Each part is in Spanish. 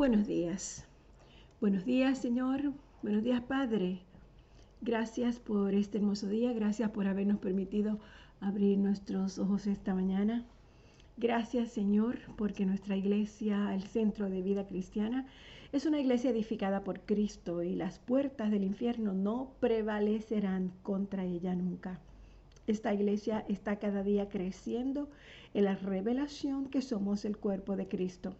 Buenos días. Buenos días, Señor. Buenos días, Padre. Gracias por este hermoso día. Gracias por habernos permitido abrir nuestros ojos esta mañana. Gracias, Señor, porque nuestra iglesia, el centro de vida cristiana, es una iglesia edificada por Cristo y las puertas del infierno no prevalecerán contra ella nunca. Esta iglesia está cada día creciendo en la revelación que somos el cuerpo de Cristo.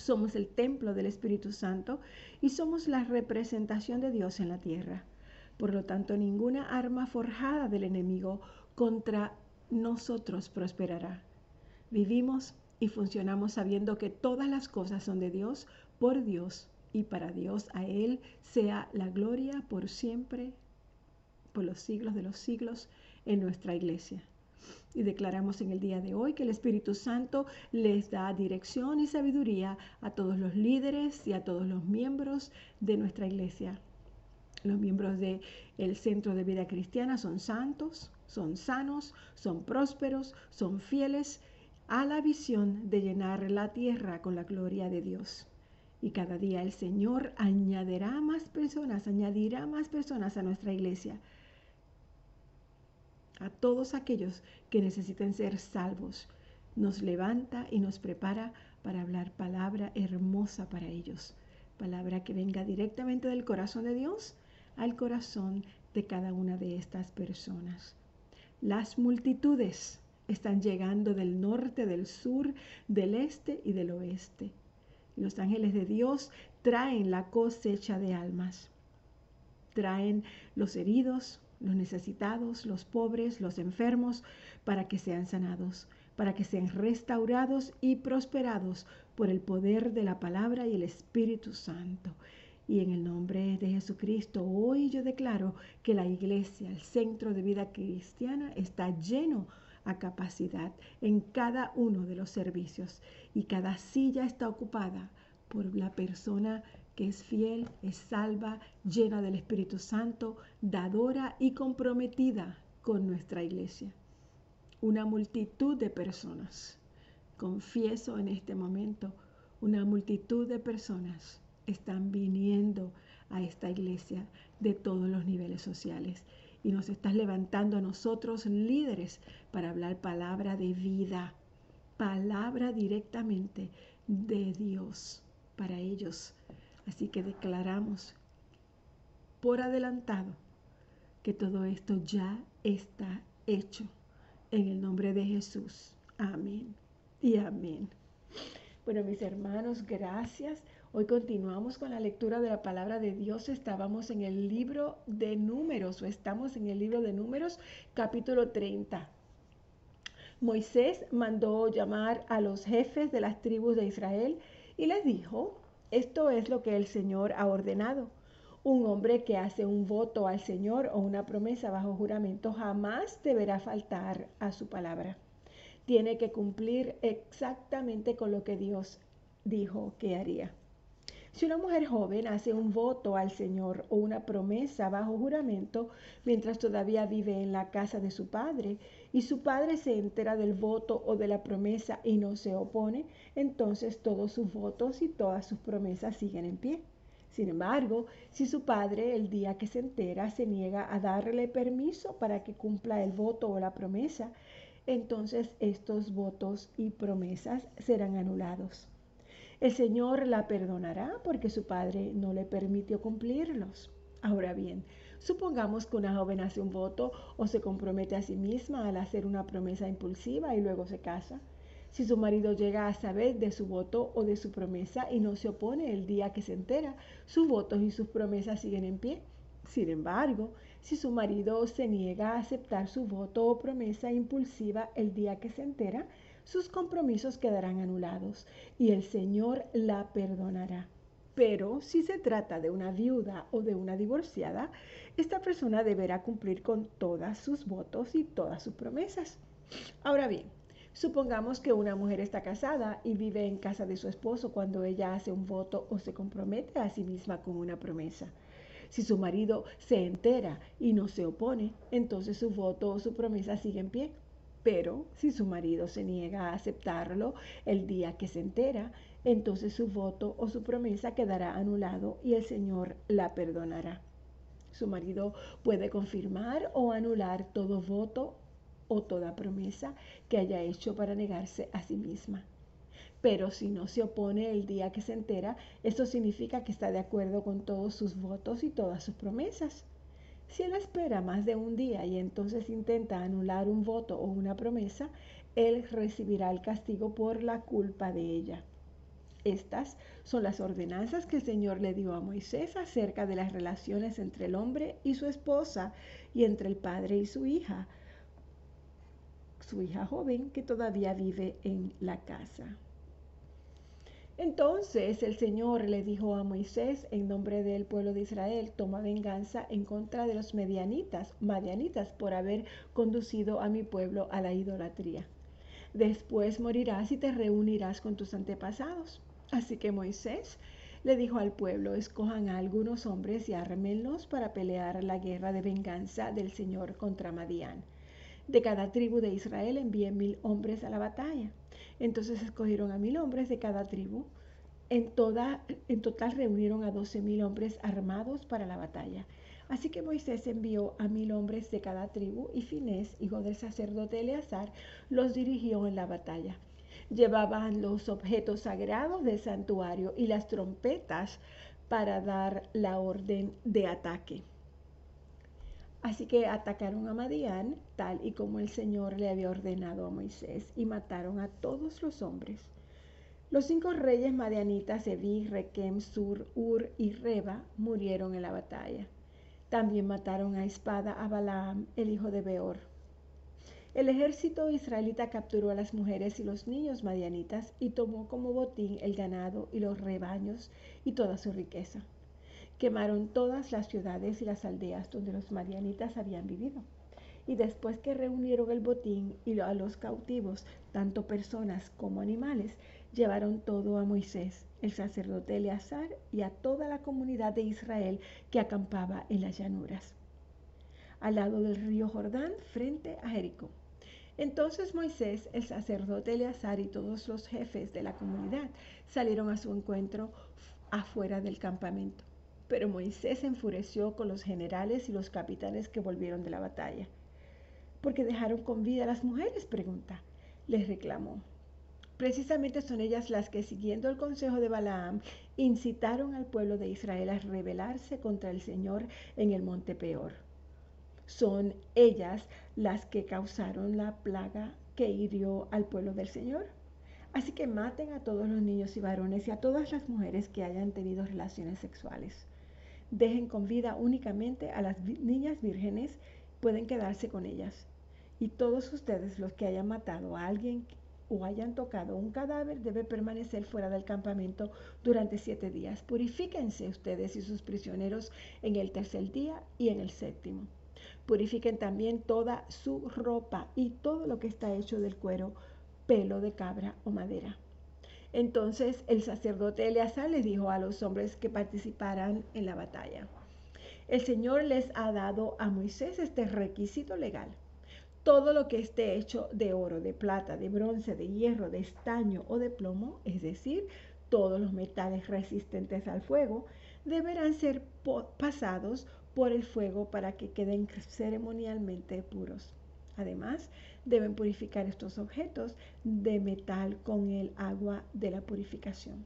Somos el templo del Espíritu Santo y somos la representación de Dios en la tierra. Por lo tanto, ninguna arma forjada del enemigo contra nosotros prosperará. Vivimos y funcionamos sabiendo que todas las cosas son de Dios, por Dios y para Dios. A Él sea la gloria por siempre, por los siglos de los siglos en nuestra iglesia. Y declaramos en el día de hoy que el Espíritu Santo les da dirección y sabiduría a todos los líderes y a todos los miembros de nuestra iglesia. Los miembros del el Centro de Vida Cristiana son santos, son sanos, son prósperos, son fieles a la visión de llenar la tierra con la gloria de Dios. Y cada día el Señor añadirá más personas, añadirá más personas a nuestra iglesia a todos aquellos que necesiten ser salvos. Nos levanta y nos prepara para hablar palabra hermosa para ellos. Palabra que venga directamente del corazón de Dios al corazón de cada una de estas personas. Las multitudes están llegando del norte, del sur, del este y del oeste. Los ángeles de Dios traen la cosecha de almas. Traen los heridos, los necesitados, los pobres, los enfermos, para que sean sanados, para que sean restaurados y prosperados por el poder de la palabra y el Espíritu Santo. Y en el nombre de Jesucristo, hoy yo declaro que la iglesia, el centro de vida cristiana, está lleno a capacidad en cada uno de los servicios y cada silla está ocupada por la persona que es fiel, es salva, llena del Espíritu Santo, dadora y comprometida con nuestra iglesia. Una multitud de personas, confieso en este momento, una multitud de personas están viniendo a esta iglesia de todos los niveles sociales y nos estás levantando a nosotros líderes para hablar palabra de vida, palabra directamente de Dios para ellos Así que declaramos por adelantado que todo esto ya está hecho en el nombre de Jesús. Amén y amén. Bueno, mis hermanos, gracias. Hoy continuamos con la lectura de la palabra de Dios. Estábamos en el libro de números o estamos en el libro de números capítulo 30. Moisés mandó llamar a los jefes de las tribus de Israel y les dijo, esto es lo que el Señor ha ordenado. Un hombre que hace un voto al Señor o una promesa bajo juramento jamás deberá faltar a su palabra. Tiene que cumplir exactamente con lo que Dios dijo que haría. Si una mujer joven hace un voto al Señor o una promesa bajo juramento mientras todavía vive en la casa de su padre y su padre se entera del voto o de la promesa y no se opone, entonces todos sus votos y todas sus promesas siguen en pie. Sin embargo, si su padre el día que se entera se niega a darle permiso para que cumpla el voto o la promesa, entonces estos votos y promesas serán anulados. El Señor la perdonará porque su padre no le permitió cumplirlos. Ahora bien, supongamos que una joven hace un voto o se compromete a sí misma al hacer una promesa impulsiva y luego se casa. Si su marido llega a saber de su voto o de su promesa y no se opone el día que se entera, sus votos y sus promesas siguen en pie. Sin embargo, si su marido se niega a aceptar su voto o promesa impulsiva el día que se entera, sus compromisos quedarán anulados y el Señor la perdonará. Pero si se trata de una viuda o de una divorciada, esta persona deberá cumplir con todas sus votos y todas sus promesas. Ahora bien, supongamos que una mujer está casada y vive en casa de su esposo cuando ella hace un voto o se compromete a sí misma con una promesa. Si su marido se entera y no se opone, entonces su voto o su promesa sigue en pie. Pero si su marido se niega a aceptarlo el día que se entera, entonces su voto o su promesa quedará anulado y el Señor la perdonará. Su marido puede confirmar o anular todo voto o toda promesa que haya hecho para negarse a sí misma. Pero si no se opone el día que se entera, eso significa que está de acuerdo con todos sus votos y todas sus promesas. Si él espera más de un día y entonces intenta anular un voto o una promesa, él recibirá el castigo por la culpa de ella. Estas son las ordenanzas que el Señor le dio a Moisés acerca de las relaciones entre el hombre y su esposa y entre el padre y su hija, su hija joven que todavía vive en la casa. Entonces el Señor le dijo a Moisés en nombre del pueblo de Israel, toma venganza en contra de los medianitas, madianitas, por haber conducido a mi pueblo a la idolatría. Después morirás y te reunirás con tus antepasados. Así que Moisés le dijo al pueblo, escojan a algunos hombres y ármenlos para pelear la guerra de venganza del Señor contra Madián. De cada tribu de Israel envíen mil hombres a la batalla. Entonces escogieron a mil hombres de cada tribu. En, toda, en total reunieron a doce mil hombres armados para la batalla. Así que Moisés envió a mil hombres de cada tribu y Finés, hijo del sacerdote Eleazar, los dirigió en la batalla llevaban los objetos sagrados del santuario y las trompetas para dar la orden de ataque. Así que atacaron a Madián, tal y como el Señor le había ordenado a Moisés, y mataron a todos los hombres. Los cinco reyes madianitas, Evi, Requem, Sur, Ur y Reba, murieron en la batalla. También mataron a espada a Balaam, el hijo de Beor. El ejército israelita capturó a las mujeres y los niños madianitas y tomó como botín el ganado y los rebaños y toda su riqueza. Quemaron todas las ciudades y las aldeas donde los madianitas habían vivido. Y después que reunieron el botín y a los cautivos, tanto personas como animales, llevaron todo a Moisés, el sacerdote Eleazar y a toda la comunidad de Israel que acampaba en las llanuras, al lado del río Jordán, frente a Jericó. Entonces Moisés, el sacerdote Eleazar y todos los jefes de la comunidad salieron a su encuentro afuera del campamento. Pero Moisés se enfureció con los generales y los capitanes que volvieron de la batalla. ¿Por qué dejaron con vida a las mujeres? pregunta. Les reclamó. Precisamente son ellas las que, siguiendo el consejo de Balaam, incitaron al pueblo de Israel a rebelarse contra el Señor en el monte Peor son ellas las que causaron la plaga que hirió al pueblo del Señor. Así que maten a todos los niños y varones y a todas las mujeres que hayan tenido relaciones sexuales. Dejen con vida únicamente a las niñas vírgenes, pueden quedarse con ellas. Y todos ustedes los que hayan matado a alguien o hayan tocado un cadáver debe permanecer fuera del campamento durante siete días. Purifíquense ustedes y sus prisioneros en el tercer día y en el séptimo. Purifiquen también toda su ropa y todo lo que está hecho del cuero, pelo de cabra o madera. Entonces el sacerdote Eleazar les dijo a los hombres que participaran en la batalla, el Señor les ha dado a Moisés este requisito legal. Todo lo que esté hecho de oro, de plata, de bronce, de hierro, de estaño o de plomo, es decir, todos los metales resistentes al fuego, deberán ser pasados por el fuego para que queden ceremonialmente puros. Además, deben purificar estos objetos de metal con el agua de la purificación.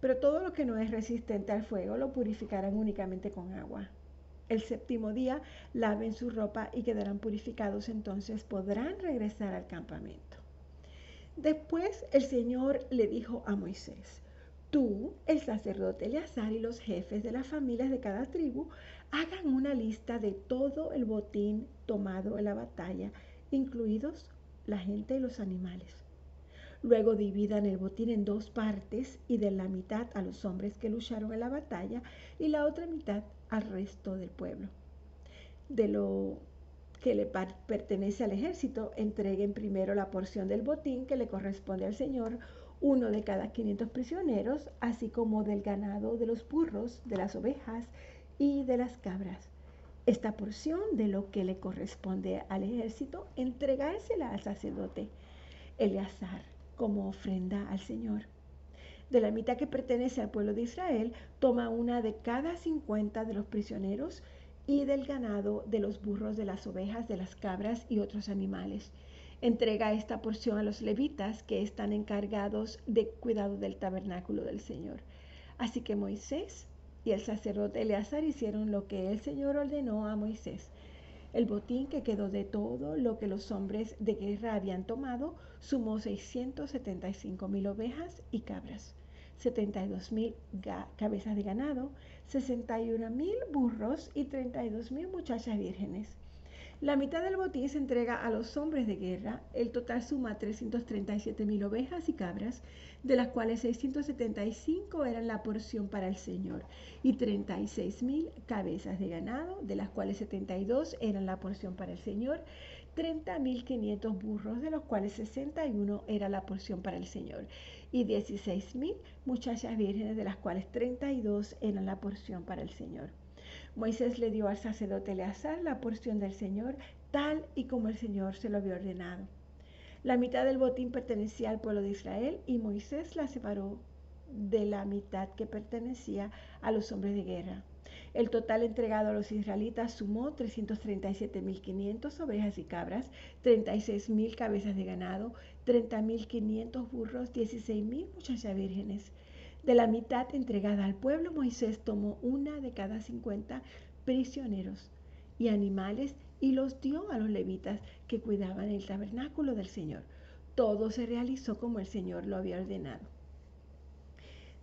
Pero todo lo que no es resistente al fuego lo purificarán únicamente con agua. El séptimo día laven su ropa y quedarán purificados, entonces podrán regresar al campamento. Después el Señor le dijo a Moisés, tú, el sacerdote Eleazar y los jefes de las familias de cada tribu hagan una lista de todo el botín tomado en la batalla, incluidos la gente y los animales. Luego dividan el botín en dos partes y den la mitad a los hombres que lucharon en la batalla y la otra mitad al resto del pueblo. De lo que le pertenece al ejército, entreguen primero la porción del botín que le corresponde al Señor, uno de cada 500 prisioneros, así como del ganado de los burros, de las ovejas y de las cabras. esta porción de lo que le corresponde al ejército, entregársela al sacerdote Eleazar como ofrenda al Señor. De la mitad que pertenece al pueblo de Israel, toma una de cada 50 de los prisioneros y del ganado, de los burros, de las ovejas, de las cabras y otros animales. Entrega esta porción a los levitas que están encargados de cuidado del tabernáculo del Señor. Así que Moisés y el sacerdote Eleazar hicieron lo que el Señor ordenó a Moisés. El botín que quedó de todo lo que los hombres de guerra habían tomado sumó 675 mil ovejas y cabras, 72 mil cabezas de ganado, 61 mil burros y 32 mil muchachas vírgenes. La mitad del botín se entrega a los hombres de guerra. El total suma 337 mil ovejas y cabras, de las cuales 675 eran la porción para el Señor, y 36 mil cabezas de ganado, de las cuales 72 eran la porción para el Señor, 30.500 burros, de los cuales 61 era la porción para el Señor, y 16.000 muchachas vírgenes, de las cuales 32 eran la porción para el Señor. Moisés le dio al sacerdote Eleazar la porción del Señor, tal y como el Señor se lo había ordenado. La mitad del botín pertenecía al pueblo de Israel y Moisés la separó de la mitad que pertenecía a los hombres de guerra. El total entregado a los israelitas sumó 337.500 ovejas y cabras, 36.000 cabezas de ganado, 30.500 burros, 16.000 muchachas vírgenes. De la mitad entregada al pueblo, Moisés tomó una de cada 50 prisioneros y animales y los dio a los levitas que cuidaban el tabernáculo del Señor. Todo se realizó como el Señor lo había ordenado.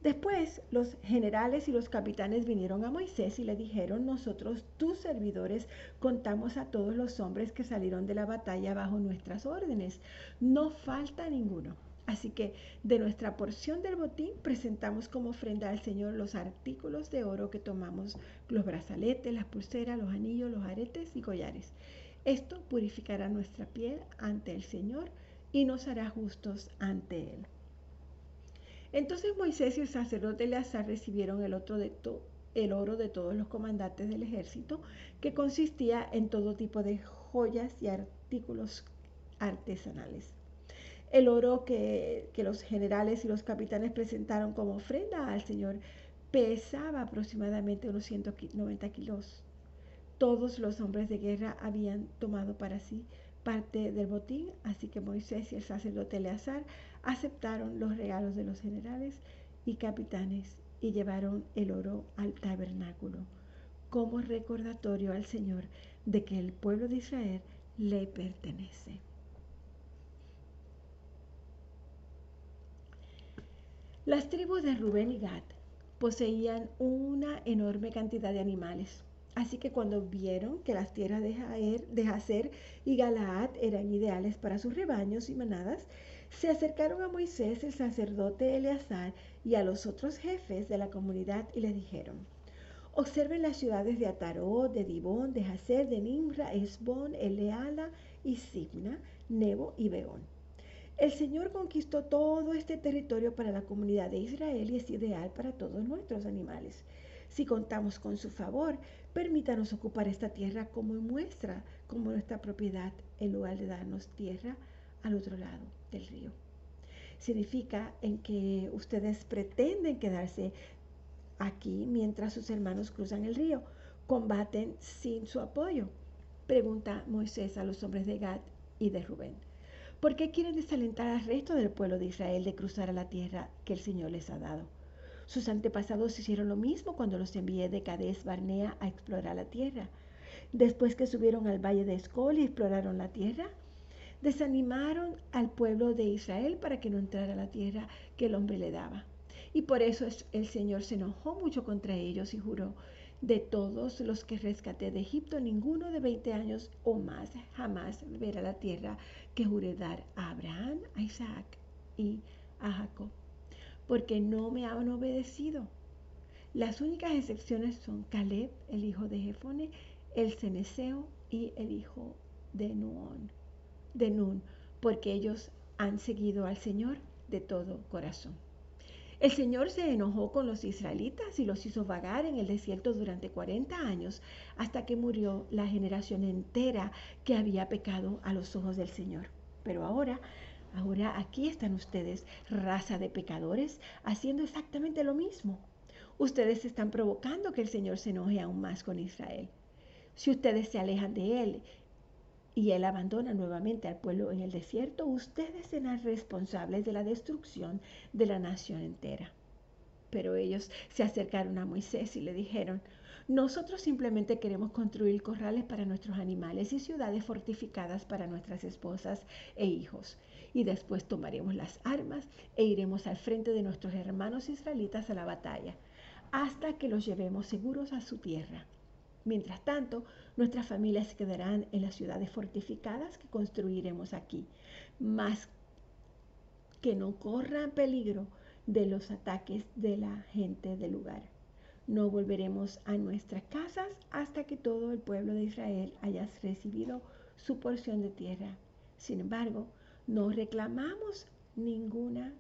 Después los generales y los capitanes vinieron a Moisés y le dijeron, nosotros, tus servidores, contamos a todos los hombres que salieron de la batalla bajo nuestras órdenes. No falta ninguno. Así que de nuestra porción del botín presentamos como ofrenda al Señor los artículos de oro que tomamos, los brazaletes, las pulseras, los anillos, los aretes y collares. Esto purificará nuestra piel ante el Señor y nos hará justos ante Él. Entonces Moisés y el sacerdote Eleazar recibieron el, otro de el oro de todos los comandantes del ejército, que consistía en todo tipo de joyas y artículos artesanales. El oro que, los generales y los capitanes presentaron como ofrenda al Señor pesaba aproximadamente unos 190 kilos. Todos los hombres de guerra habían tomado para sí parte del botín, así que Moisés y el sacerdote Eleazar aceptaron los regalos de los generales y capitanes y llevaron el oro al tabernáculo como recordatorio al Señor de que el pueblo de Israel le pertenece. Las tribus de Rubén y Gad poseían una enorme cantidad de animales. Así que cuando vieron que las tierras de, Jaer, de Jazer y Galaad eran ideales para sus rebaños y manadas, se acercaron a Moisés, el sacerdote Eleazar, y a los otros jefes de la comunidad y les dijeron, observen las ciudades de Ataró, de Dibón, de Jazer, de Nimra, Esbón, Eleala y Signa, Nebo y Beón. El Señor conquistó todo este territorio para la comunidad de Israel y es ideal para todos nuestros animales. Si contamos con su favor, permítanos ocupar esta tierra como muestra, como nuestra propiedad, en lugar de darnos tierra al otro lado del río. Significa en que ustedes pretenden quedarse aquí mientras sus hermanos cruzan el río, combaten sin su apoyo. Pregunta Moisés a los hombres de Gad y de Rubén. ¿Por qué quieren desalentar al resto del pueblo de Israel de cruzar a la tierra que el Señor les ha dado? Sus antepasados hicieron lo mismo cuando los envié de Cades Barnea a explorar la tierra. Después que subieron al valle de Escol y exploraron la tierra, desanimaron al pueblo de Israel para que no entrara a la tierra que el hombre le daba. Y por eso el Señor se enojó mucho contra ellos y juró, de todos los que rescaté de Egipto, ninguno de 20 años o más jamás verá la tierra que juré dar a Abraham, a Isaac y a Jacob, porque no me han obedecido. Las únicas excepciones son Caleb, el hijo de Jefone, el ceneseo y el hijo de Nuón de Nun, porque ellos han seguido al Señor de todo corazón. El Señor se enojó con los israelitas y los hizo vagar en el desierto durante 40 años hasta que murió la generación entera que había pecado a los ojos del Señor. Pero ahora, ahora aquí están ustedes, raza de pecadores, haciendo exactamente lo mismo. Ustedes están provocando que el Señor se enoje aún más con Israel. Si ustedes se alejan de Él y Él abandona nuevamente al pueblo en el desierto, ustedes serán responsables de la destrucción de la nación entera. Pero ellos se acercaron a Moisés y le dijeron, nosotros simplemente queremos construir corrales para nuestros animales y ciudades fortificadas para nuestras esposas e hijos. Y después tomaremos las armas e iremos al frente de nuestros hermanos israelitas a la batalla, hasta que los llevemos seguros a su tierra. Mientras tanto, nuestras familias quedarán en las ciudades fortificadas que construiremos aquí, más que no corran peligro de los ataques de la gente del lugar. No volveremos a nuestras casas hasta que todo el pueblo de Israel haya recibido su porción de tierra. Sin embargo, no reclamamos ninguna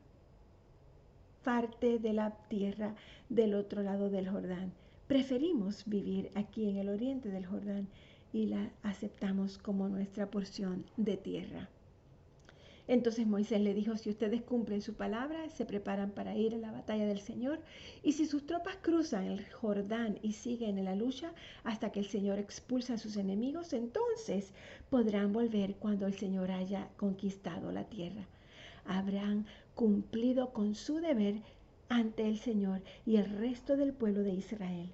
parte de la tierra del otro lado del Jordán Preferimos vivir aquí en el oriente del Jordán y la aceptamos como nuestra porción de tierra. Entonces Moisés le dijo, si ustedes cumplen su palabra, se preparan para ir a la batalla del Señor, y si sus tropas cruzan el Jordán y siguen en la lucha hasta que el Señor expulsa a sus enemigos, entonces podrán volver cuando el Señor haya conquistado la tierra. Habrán cumplido con su deber ante el Señor y el resto del pueblo de Israel.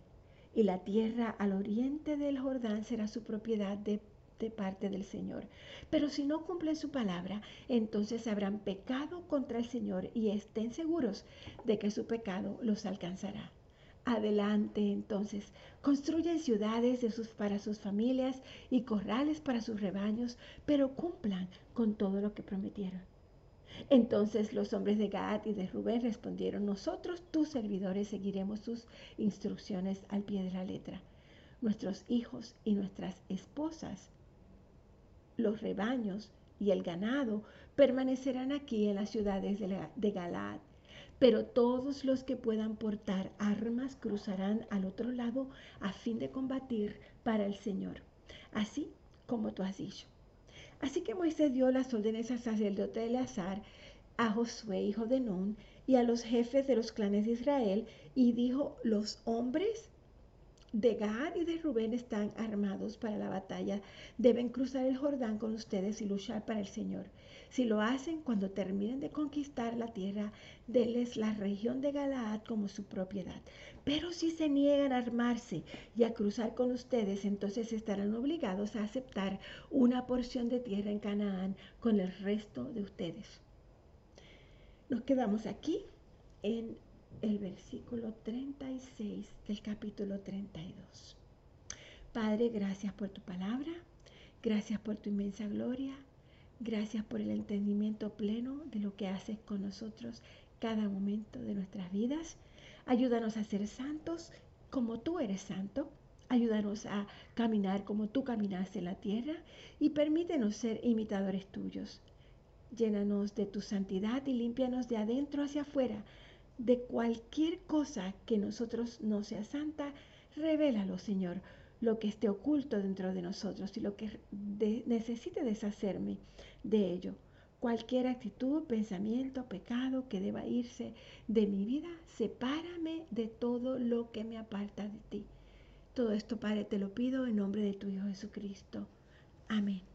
Y la tierra al oriente del Jordán será su propiedad de, parte del Señor. Pero si no cumplen su palabra, entonces habrán pecado contra el Señor y estén seguros de que su pecado los alcanzará. Adelante entonces, construyen ciudades de sus, para sus familias y corrales para sus rebaños, pero cumplan con todo lo que prometieron. Entonces los hombres de Gad y de Rubén respondieron, nosotros, tus servidores, seguiremos sus instrucciones al pie de la letra. Nuestros hijos y nuestras esposas, los rebaños y el ganado permanecerán aquí en las ciudades de, Galaad. Pero todos los que puedan portar armas cruzarán al otro lado a fin de combatir para el Señor, así como tú has dicho. Así que Moisés dio las órdenes al sacerdote Eleazar, a Josué, hijo de Nun, y a los jefes de los clanes de Israel, y dijo, los hombres de Gad y de Rubén están armados para la batalla. Deben cruzar el Jordán con ustedes y luchar para el Señor. Si lo hacen, cuando terminen de conquistar la tierra, denles la región de Galaad como su propiedad. Pero si se niegan a armarse y a cruzar con ustedes, entonces estarán obligados a aceptar una porción de tierra en Canaán con el resto de ustedes. Nos quedamos aquí en el versículo 36 del capítulo 32. Padre, gracias por tu palabra, gracias por tu inmensa gloria, gracias por el entendimiento pleno de lo que haces con nosotros cada momento de nuestras vidas. Ayúdanos a ser santos como tú eres santo. Ayúdanos a caminar como tú caminaste en la tierra y permítenos ser imitadores tuyos. Llénanos de tu santidad y límpianos de adentro hacia afuera de cualquier cosa que nosotros no sea santa, revélalo, Señor, lo que esté oculto dentro de nosotros y lo que necesite deshacerme de ello. Cualquier actitud, pensamiento, pecado que deba irse de mi vida, sepárame de todo lo que me aparta de ti. Todo esto, Padre, te lo pido en nombre de tu Hijo Jesucristo. Amén.